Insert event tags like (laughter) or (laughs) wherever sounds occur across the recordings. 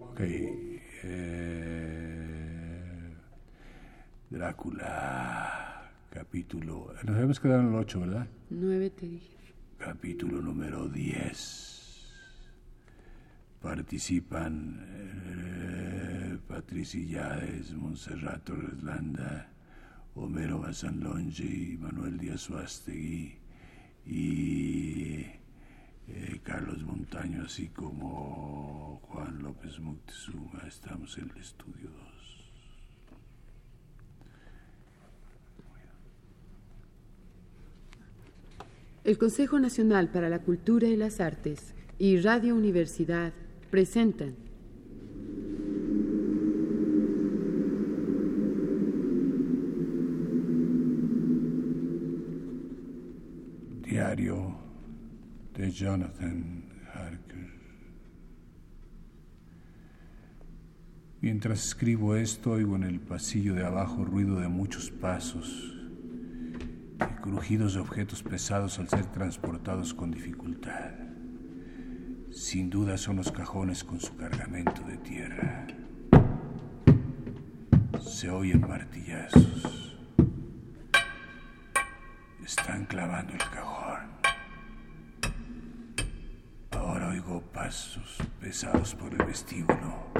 Ok. eh, Drácula, capítulo. Nos habíamos quedado en el 8, ¿verdad? Nueve te dije. Capítulo número 10. Participan eh, Patricia Yáez, Montserrat Torres Landa, Homero Bazanlonge y Manuel Díaz Suástegui y eh, Carlos Montaño, así como Juan López Moctezuma. Estamos en el estudio 2. El Consejo Nacional para la Cultura y las Artes y Radio Universidad presentan Diario de Jonathan Harker. Mientras escribo esto, oigo en el pasillo de abajo ruido de muchos pasos y crujidos de objetos pesados al ser transportados con dificultad. Sin duda son los cajones con su cargamento de tierra. Se oyen martillazos. Están clavando el cajón. Pasos pesados por el vestíbulo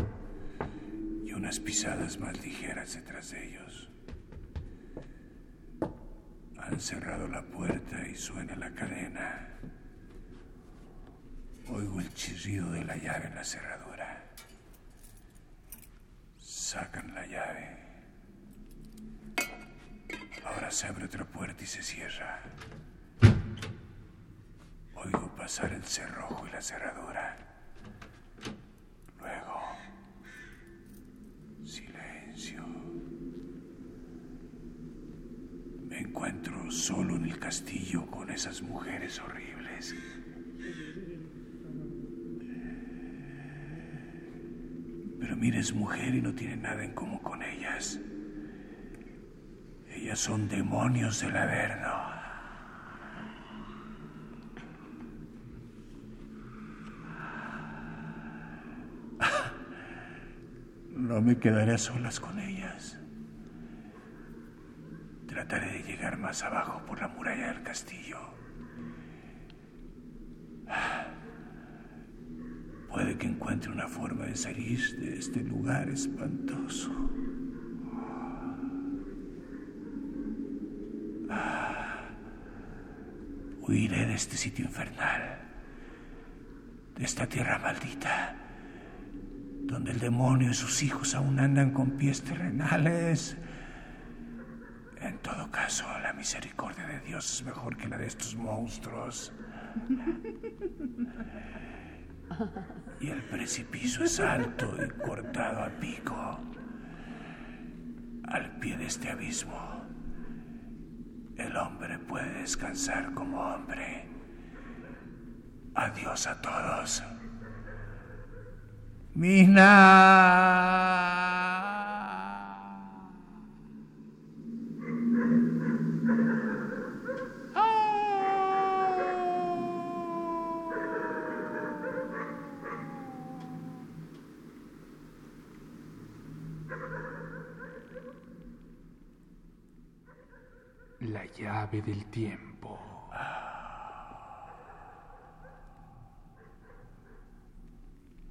y unas pisadas más ligeras detrás de ellos. Han cerrado la puerta y suena la cadena. Oigo el chirrido de la llave en la cerradura. Sacan la llave. Ahora se abre otra puerta y se cierra. Pasar el cerrojo y la cerradura. Luego, silencio. Me encuentro solo en el castillo con esas mujeres horribles. Pero mira, es mujer y no tiene nada en común con ellas. Ellas son demonios del Averno. No me quedaré a solas con ellas. Trataré de llegar más abajo por la muralla del castillo. Puede que encuentre una forma de salir de este lugar espantoso. Huiré de este sitio infernal, de esta tierra maldita, donde el demonio y sus hijos aún andan con pies terrenales. En todo caso, la misericordia de Dios es mejor que la de estos monstruos. Y el precipicio es alto y cortado a pico. Al pie de este abismo, el hombre puede descansar como hombre. Adiós a todos. Mina. La llave del tiempo.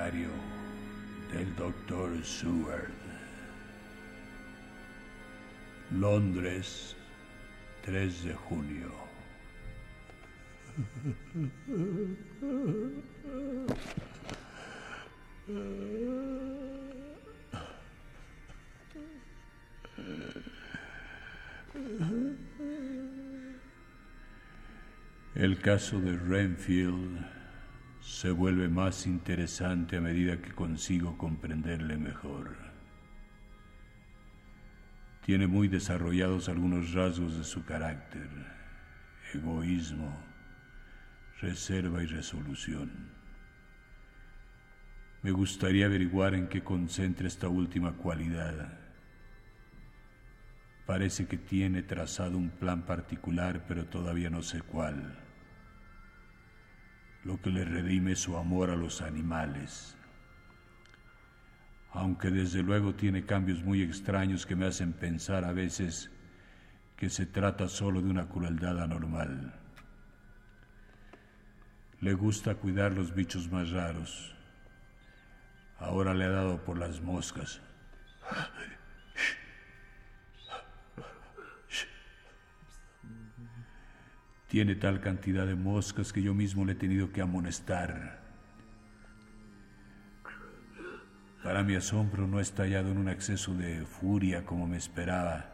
Diario del Dr. Seward. Londres, 3 de junio. El caso de Renfield se vuelve más interesante a medida que consigo comprenderle mejor. Tiene muy desarrollados algunos rasgos de su carácter, egoísmo, reserva y resolución. Me gustaría averiguar en qué concentra esta última cualidad. Parece que tiene trazado un plan particular, pero todavía no sé cuál. Lo que le redime su amor a los animales. Aunque desde luego tiene cambios muy extraños que me hacen pensar a veces que se trata solo de una crueldad anormal. Le gusta cuidar los bichos más raros. Ahora le ha dado por las moscas. Tiene tal cantidad de moscas que yo mismo le he tenido que amonestar. Para mi asombro no ha estallado en un exceso de furia como me esperaba,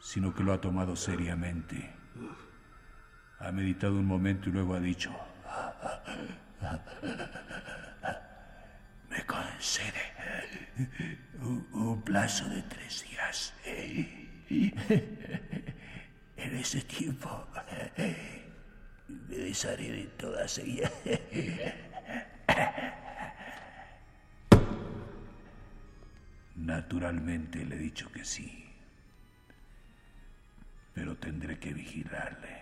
sino que lo ha tomado seriamente. Ha meditado un momento y luego ha dicho, me concede un, plazo de tres días. Ese tiempo me desharé de todas ellas. Naturalmente le he dicho que sí, pero tendré que vigilarle.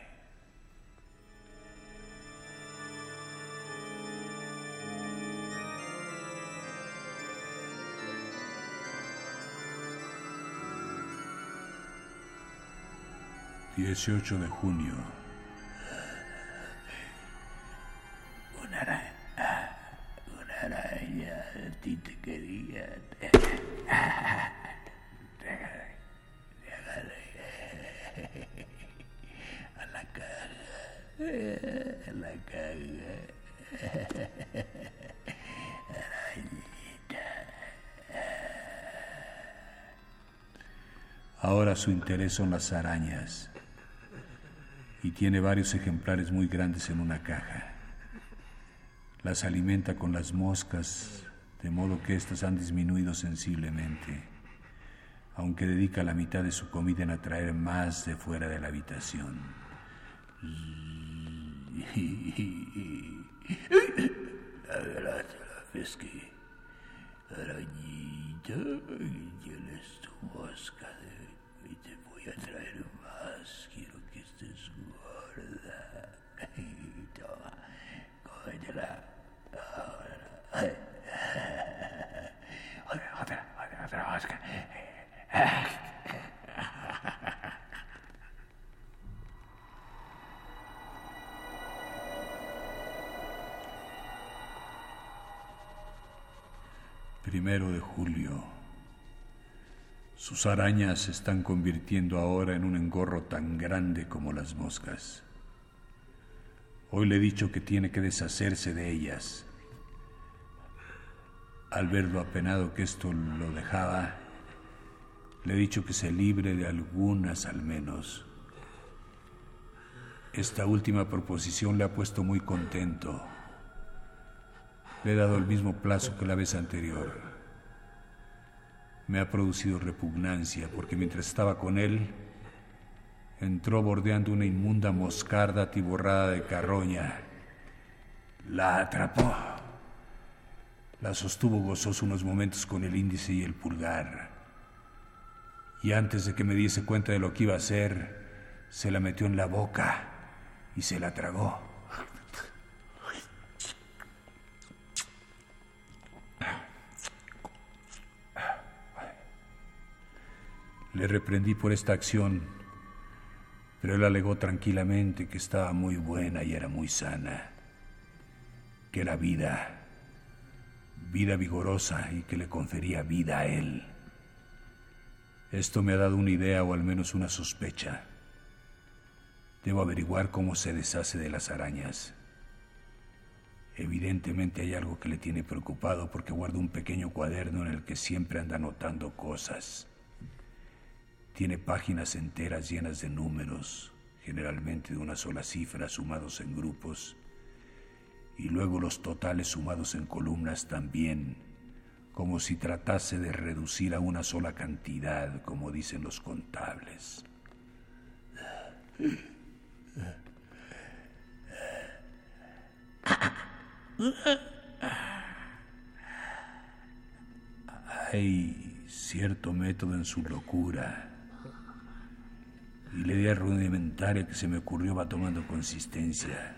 18 de junio. Una araña, una araña, a ti te quería. (laughs) A la caga, a la caga. Arañita. Ahora su interés son las arañas y tiene varios ejemplares muy grandes en una caja. Las alimenta con las moscas, de modo que éstas han disminuido sensiblemente, aunque dedica la mitad de su comida en atraer más de fuera de la habitación. arañita, tienes tu mosca y te voy a traer más. Quiero que estés Primero de julio. Sus arañas se están convirtiendo ahora en un engorro tan grande como las moscas. Hoy le he dicho que tiene que deshacerse de ellas. Al ver lo apenado que esto lo dejaba, le he dicho que se libre de algunas al menos. Esta última proposición le ha puesto muy contento. Le he dado el mismo plazo que la vez anterior. Me ha producido repugnancia porque mientras estaba con él, entró bordeando una inmunda moscarda atiborrada de carroña. La atrapó. La sostuvo gozoso unos momentos con el índice y el pulgar. Y antes de que me diese cuenta de lo que iba a hacer, se la metió en la boca y se la tragó. Le reprendí por esta acción pero él alegó tranquilamente que estaba muy buena y era muy sana, que la vida vida vigorosa y que le confería vida a él. Esto me ha dado una idea o al menos una sospecha. Debo averiguar cómo se deshace de las arañas. Evidentemente hay algo que le tiene preocupado porque guarda un pequeño cuaderno en el que siempre anda anotando cosas. Tiene páginas enteras llenas de números, generalmente de una sola cifra, sumados en grupos, y luego los totales sumados en columnas también, como si tratase de reducir a una sola cantidad, como dicen los contables. Hay cierto método en su locura. Y la idea rudimentaria que se me ocurrió va tomando consistencia.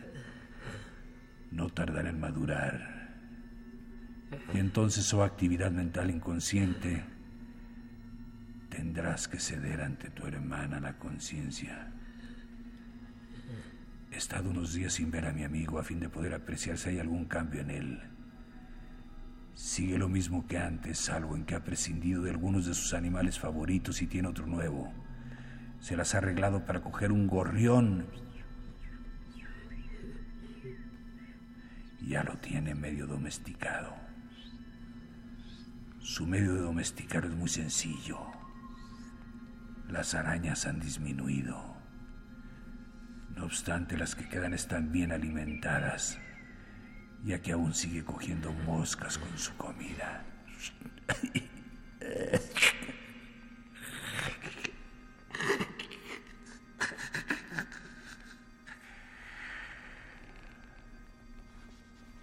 No tardará en madurar. Y entonces, oh actividad mental inconsciente, tendrás que ceder ante tu hermana la conciencia. He estado unos días sin ver a mi amigo a fin de poder apreciar si hay algún cambio en él. Sigue lo mismo que antes, salvo en que ha prescindido de algunos de sus animales favoritos y tiene otro nuevo. Se las ha arreglado para coger un gorrión. Ya lo tiene medio domesticado. Su medio de domesticar es muy sencillo. Las arañas han disminuido. No obstante, las que quedan están bien alimentadas, ya que aún sigue cogiendo moscas con su comida.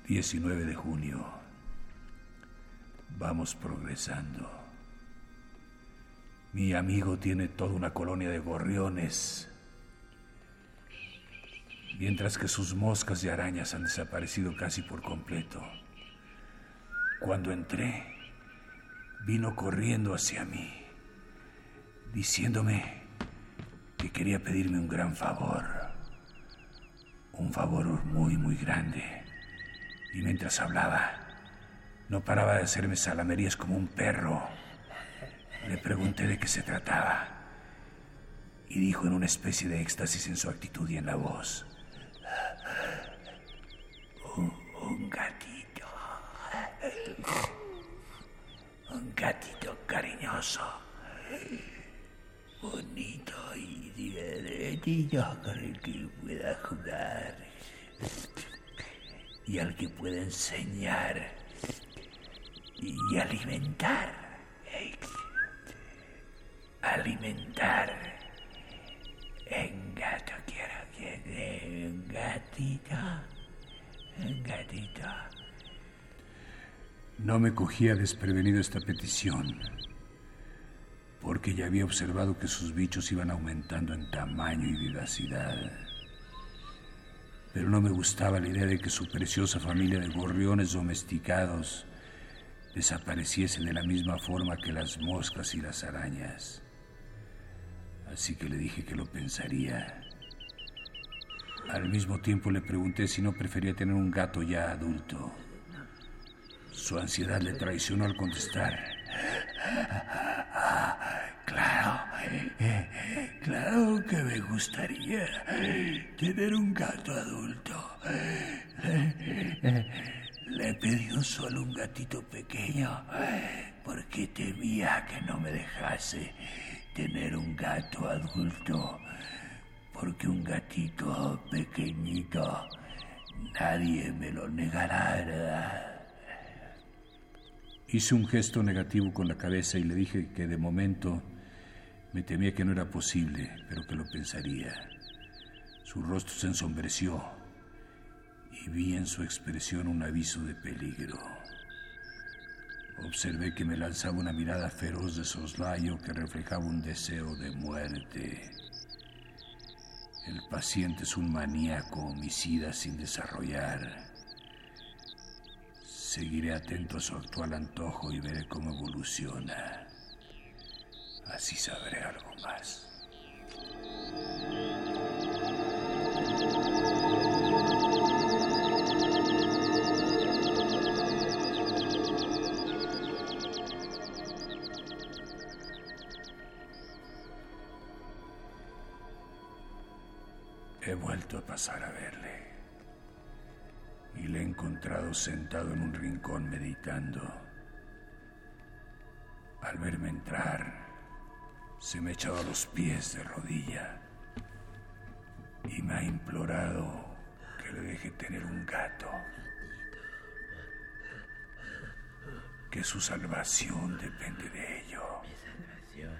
...19 de junio... ...vamos progresando... ...mi amigo tiene toda una colonia de gorriones mientras que sus moscas y arañas han desaparecido casi por completo. Cuando entré, vino corriendo hacia mí, diciéndome que quería pedirme un gran favor, un favor muy, muy grande. Y mientras hablaba, no paraba de hacerme salamerías como un perro. Le pregunté de qué se trataba y dijo en una especie de éxtasis en su actitud y en la voz, un, gatito. Un gatito cariñoso. Bonito y divertido con el que pueda jugar. Y al que pueda enseñar y alimentar. Alimentar. En gato quiero que un gatito. Gatito. No me cogía desprevenido esta petición, porque ya había observado que sus bichos iban aumentando en tamaño y vivacidad. Pero no me gustaba la idea de que su preciosa familia de gorriones domesticados desapareciese de la misma forma que las moscas y las arañas. Así que le dije que lo pensaría al mismo tiempo le pregunté si no prefería tener un gato ya adulto. Su ansiedad le traicionó al contestar. Que me gustaría tener un gato adulto. Le pedido solo un gatito pequeño porque temía que no me dejase tener un gato adulto porque un gatito pequeñito nadie me lo negará. Hice un gesto negativo con la cabeza y le dije que de momento me temía que no era posible, pero que lo pensaría. Su rostro se ensombreció y vi en su expresión un aviso de peligro. Observé que me lanzaba una mirada feroz de soslayo que reflejaba un deseo de muerte. El paciente es un maníaco homicida sin desarrollar. Seguiré atento a su actual antojo y veré cómo evoluciona. Así sabré algo más. He vuelto a pasar a verle y le he encontrado sentado en un rincón meditando. Al verme entrar, se me ha echado a los pies de rodilla y me ha implorado que le deje tener un gato. Que su salvación depende de ello. Mi salvación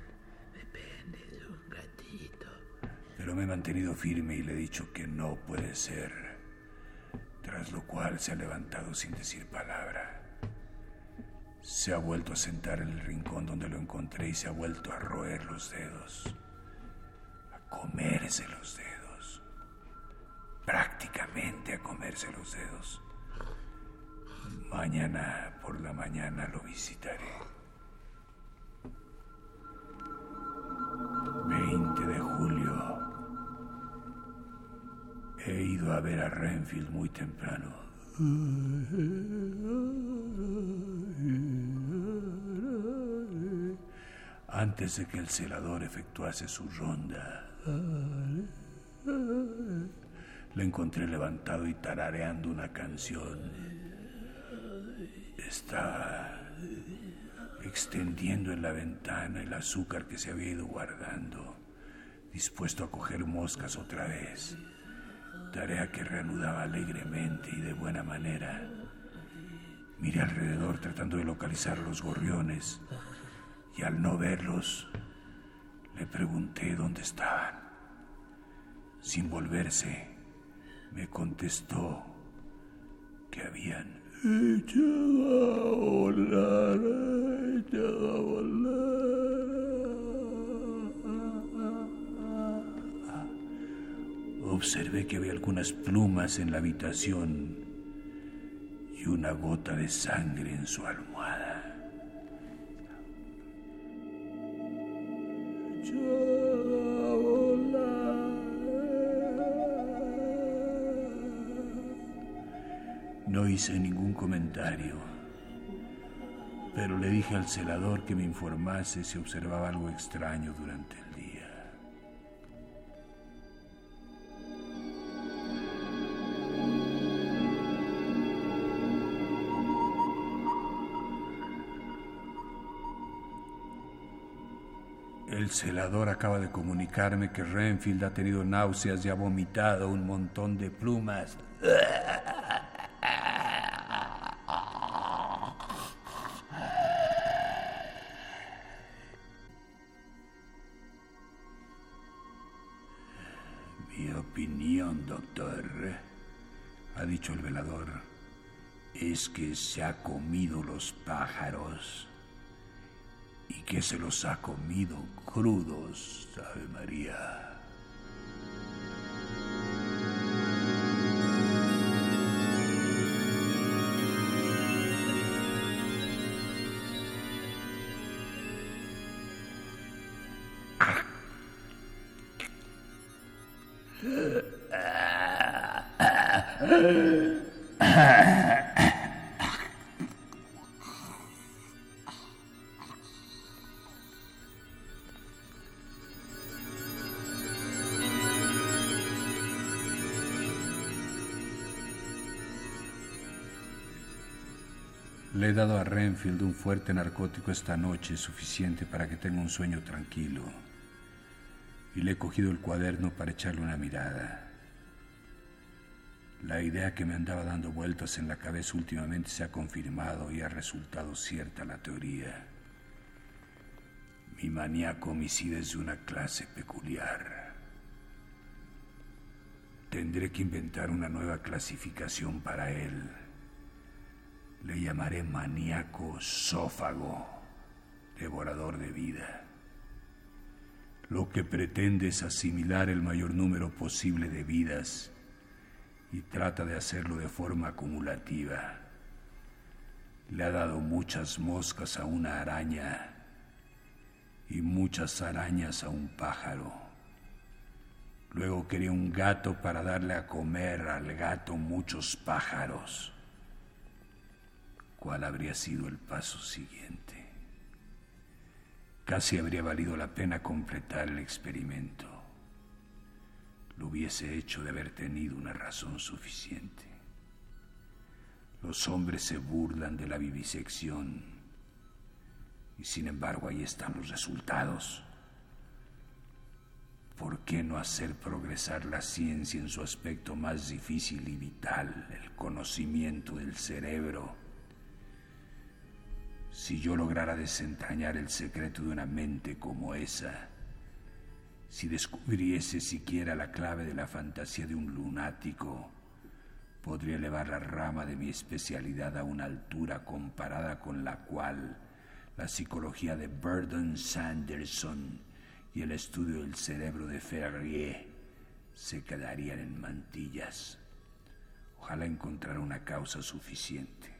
depende de un gatito. Pero me he mantenido firme y le he dicho que no puede ser. Tras lo cual se ha levantado sin decir palabra. Se ha vuelto a sentar en el rincón donde lo encontré y se ha vuelto a roer los dedos. A comerse los dedos. Prácticamente a comerse los dedos. Mañana por la mañana lo visitaré. 20 de julio. He ido a ver a Renfield muy temprano. (laughs) Antes de que el celador efectuase su ronda. Le encontré levantado y tarareando una canción. Estaba extendiendo en la ventana el azúcar que se había ido guardando, dispuesto a coger moscas otra vez, tarea que reanudaba alegremente y de buena manera. Miré alrededor tratando de localizar los gorriones y al no verlos, le pregunté dónde estaban. Sin volverse, me contestó que habían echado a volar, a volar. Observé que había algunas plumas en la habitación y una gota de sangre en su almohada. No hice ningún comentario, pero le dije al celador que me informase si observaba algo extraño durante el El celador acaba de comunicarme que Renfield ha tenido náuseas y ha vomitado un montón de plumas. Mi opinión, doctor, ha dicho el velador, es que se ha comido los pájaros que se los ha comido crudos, sabe María. (laughs) dado a Renfield un fuerte narcótico esta noche suficiente para que tenga un sueño tranquilo. Y le he cogido el cuaderno para echarle una mirada. La idea que me andaba dando vueltas en la cabeza últimamente se ha confirmado y ha resultado cierta la teoría. Mi maníaco homicida es de una clase peculiar. Tendré que inventar una nueva clasificación para él. Le llamaré maníaco sófago, devorador de vida. Lo que pretende es asimilar el mayor número posible de vidas y trata de hacerlo de forma acumulativa. Le ha dado muchas moscas a una araña y muchas arañas a un pájaro. Luego quería un gato para darle a comer al gato muchos pájaros. ¿Cuál habría sido el paso siguiente? Casi habría valido la pena completar el experimento. lo hubiese hecho de haber tenido una razón suficiente. Los hombres se burlan de la vivisección y sin embargo ahí están los resultados. ¿Por qué no hacer progresar la ciencia en su aspecto más difícil y vital, el conocimiento del cerebro? Si yo lograra desentrañar el secreto de una mente como esa, si descubriese siquiera la clave de la fantasía de un lunático, podría elevar la rama de mi especialidad a una altura comparada con la cual la psicología de Burden Sanderson y el estudio del cerebro de Ferrier se quedarían en mantillas. Ojalá encontrar una causa suficiente.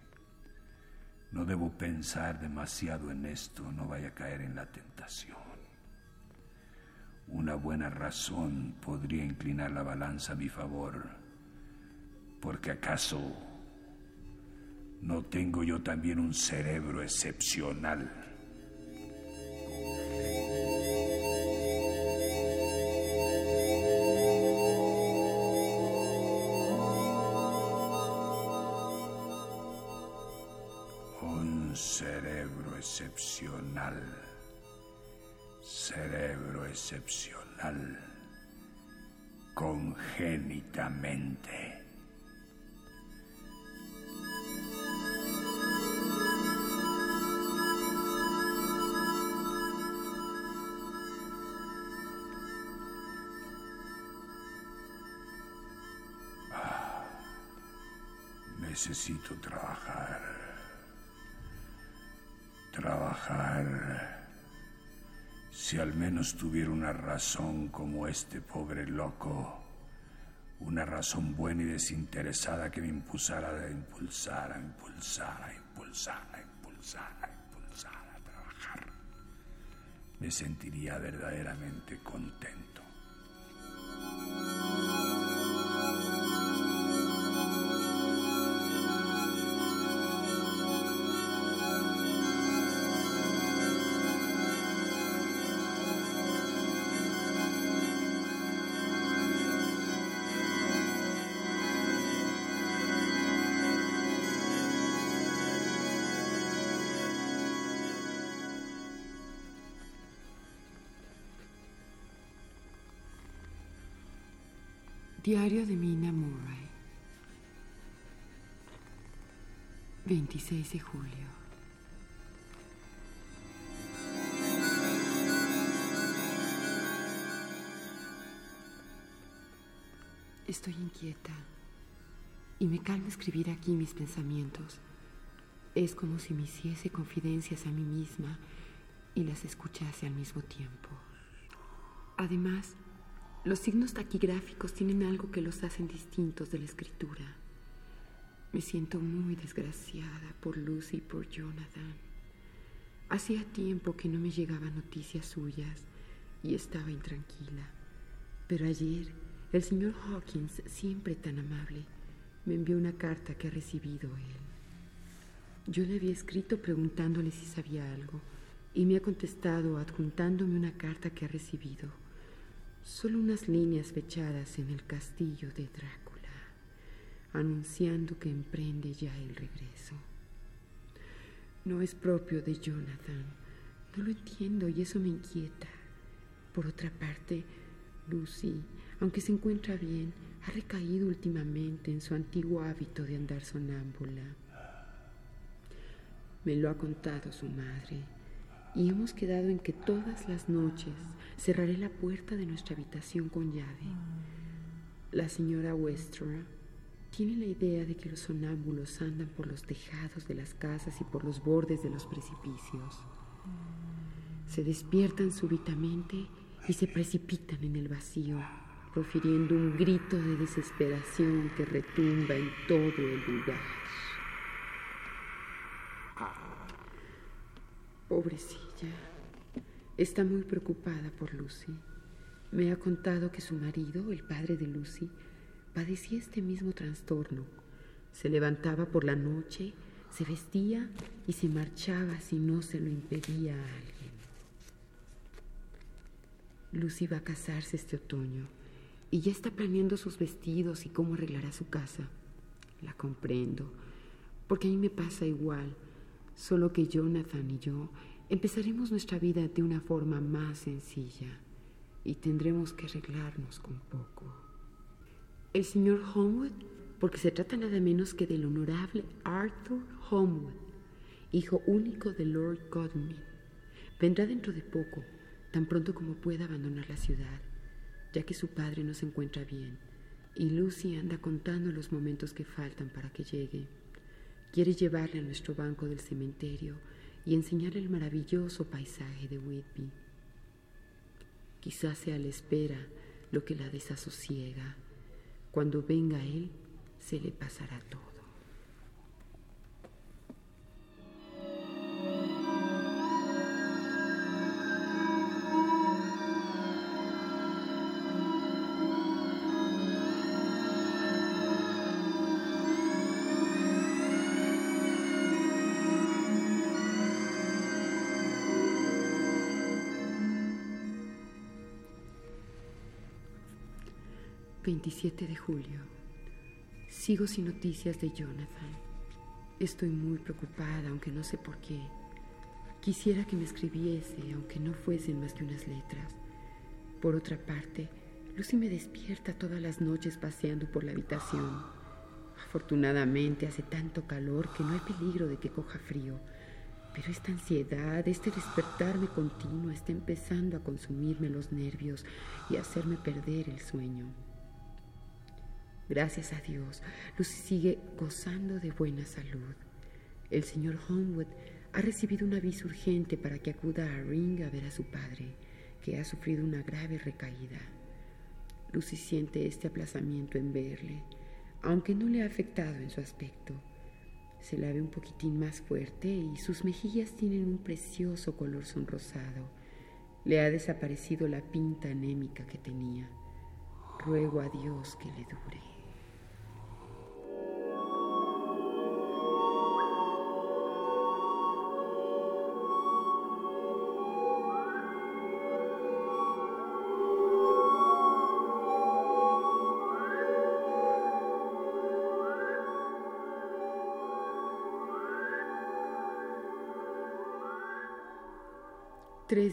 No debo pensar demasiado en esto, no vaya a caer en la tentación. Una buena razón podría inclinar la balanza a mi favor, porque acaso no tengo yo también un cerebro excepcional. Cerebro excepcional. Cerebro excepcional. Congénitamente. Necesito trabajar. Trabajar. Si al menos tuviera una razón como este pobre loco, una razón buena y desinteresada que me impulsara a impulsar, a impulsar, a impulsar, a impulsar, a impulsar, a trabajar, me sentiría verdaderamente contento. Diario de Mina Murray. 26 de julio. Estoy inquieta y me calma escribir aquí mis pensamientos. Es como si me hiciese confidencias a mí misma y las escuchase al mismo tiempo. Además, los signos taquigráficos tienen algo que los hacen distintos de la escritura. Me siento muy desgraciada por Lucy y por Jonathan. Hacía tiempo que no me llegaban noticias suyas y estaba intranquila. Pero ayer el señor Hawkins, siempre tan amable, me envió una carta que ha recibido él. Yo le había escrito preguntándole si sabía algo y me ha contestado adjuntándome una carta que ha recibido. Solo unas líneas fechadas en el castillo de Drácula, anunciando que emprende ya el regreso. No es propio de Jonathan. No lo entiendo y eso me inquieta. Por otra parte, Lucy, aunque se encuentra bien, ha recaído últimamente en su antiguo hábito de andar sonámbula. Me lo ha contado su madre y hemos quedado en que todas las noches cerraré la puerta de nuestra habitación con llave. La señora Westra tiene la idea de que los sonámbulos andan por los tejados de las casas y por los bordes de los precipicios. Se despiertan súbitamente y se precipitan en el vacío, profiriendo un grito de desesperación que retumba en todo el lugar. Pobrecilla. Está muy preocupada por Lucy. Me ha contado que su marido, el padre de Lucy, padecía este mismo trastorno. Se levantaba por la noche, se vestía y se marchaba si no se lo impedía a alguien. Lucy va a casarse este otoño y ya está planeando sus vestidos y cómo arreglará su casa. La comprendo, porque a mí me pasa igual, solo que Jonathan y yo empezaremos nuestra vida de una forma más sencilla y tendremos que arreglarnos con poco. El señor Homewood, porque se trata nada menos que del honorable Arthur Homewood, hijo único de Lord Godalming, vendrá dentro de poco, tan pronto como pueda abandonar la ciudad, ya que su padre no se encuentra bien y Lucy anda contando los momentos que faltan para que llegue. Quiere llevarle a nuestro banco del cementerio y enseñarle el maravilloso paisaje de Whitby. Quizás sea la espera lo que la desasosiega. Cuando venga él, se le pasará todo. 27 de julio. Sigo sin noticias de Jonathan. Estoy muy preocupada, aunque no sé por qué. Quisiera que me escribiese, aunque no fuesen más que unas letras. Por otra parte, Lucy me despierta todas las noches paseando por la habitación. Afortunadamente hace tanto calor que no hay peligro de que coja frío. Pero esta ansiedad, este despertarme continuo está empezando a consumirme los nervios y a hacerme perder el sueño. Gracias a Dios, Lucy sigue gozando de buena salud. El señor Homewood ha recibido un aviso urgente para que acuda a Ring a ver a su padre, que ha sufrido una grave recaída. Lucy siente este aplazamiento en verle, aunque no le ha afectado en su aspecto. Se la ve un poquitín más fuerte y sus mejillas tienen un precioso color sonrosado. Le ha desaparecido la pinta anémica que tenía. Ruego a Dios que le dure.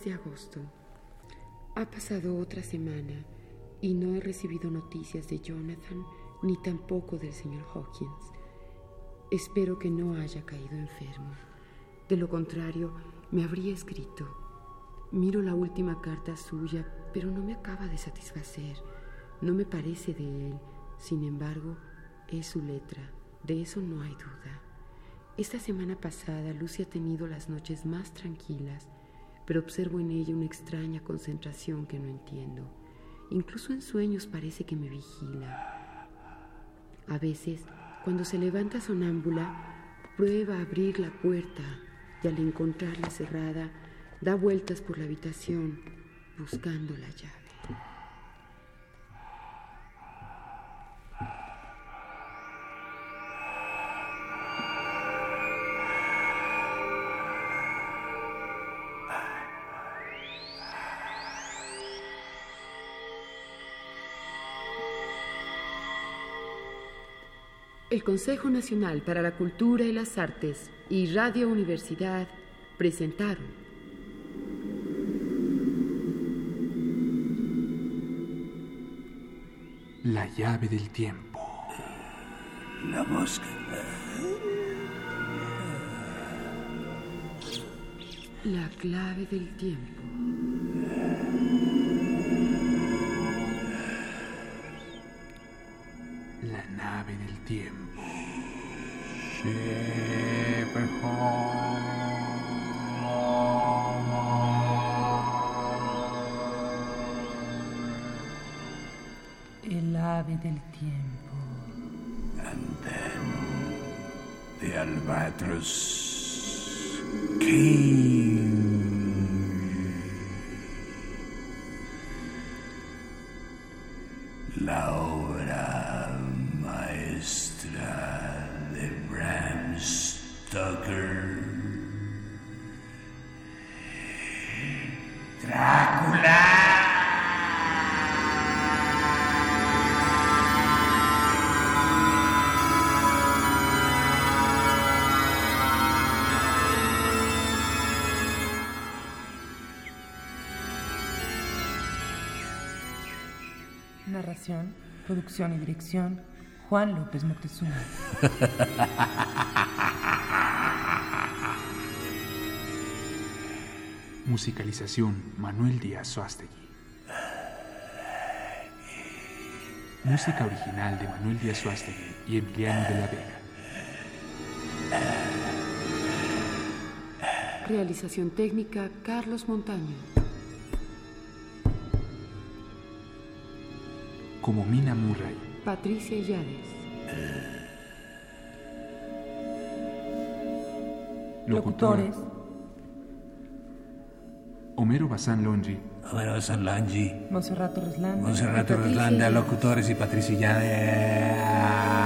De agosto. Ha pasado otra semana y no he recibido noticias de Jonathan ni tampoco del señor Hawkins. Espero que no haya caído enfermo. De lo contrario, me habría escrito. Miro la última carta suya, pero no me acaba de satisfacer. No me parece de él. Sin embargo, es su letra. De eso no hay duda. Esta semana pasada, Lucy ha tenido las noches más tranquilas pero observo en ella una extraña concentración que no entiendo. Incluso en sueños parece que me vigila. A veces, cuando se levanta sonámbula, prueba a abrir la puerta y al encontrarla cerrada, da vueltas por la habitación buscando la llave. Consejo Nacional para la Cultura y las Artes y Radio Universidad presentaron La llave del tiempo. La mosca. La clave del tiempo. La nave del tiempo. El ave del tiempo. And then the albatross came. Narración, producción y dirección, Juan López Moctezuma. (laughs) Musicalización Manuel Díaz Suástegui. Música original de Manuel Díaz Suástegui y Emiliano de la Vega. Realización técnica Carlos Montaño. Como Mina Murray, Patricia Yades. Locutores, Homero Bazán Longi, Homero San Langi, Monserrato Reslanda. Monserrato Yades. locutores y Patricia Yades.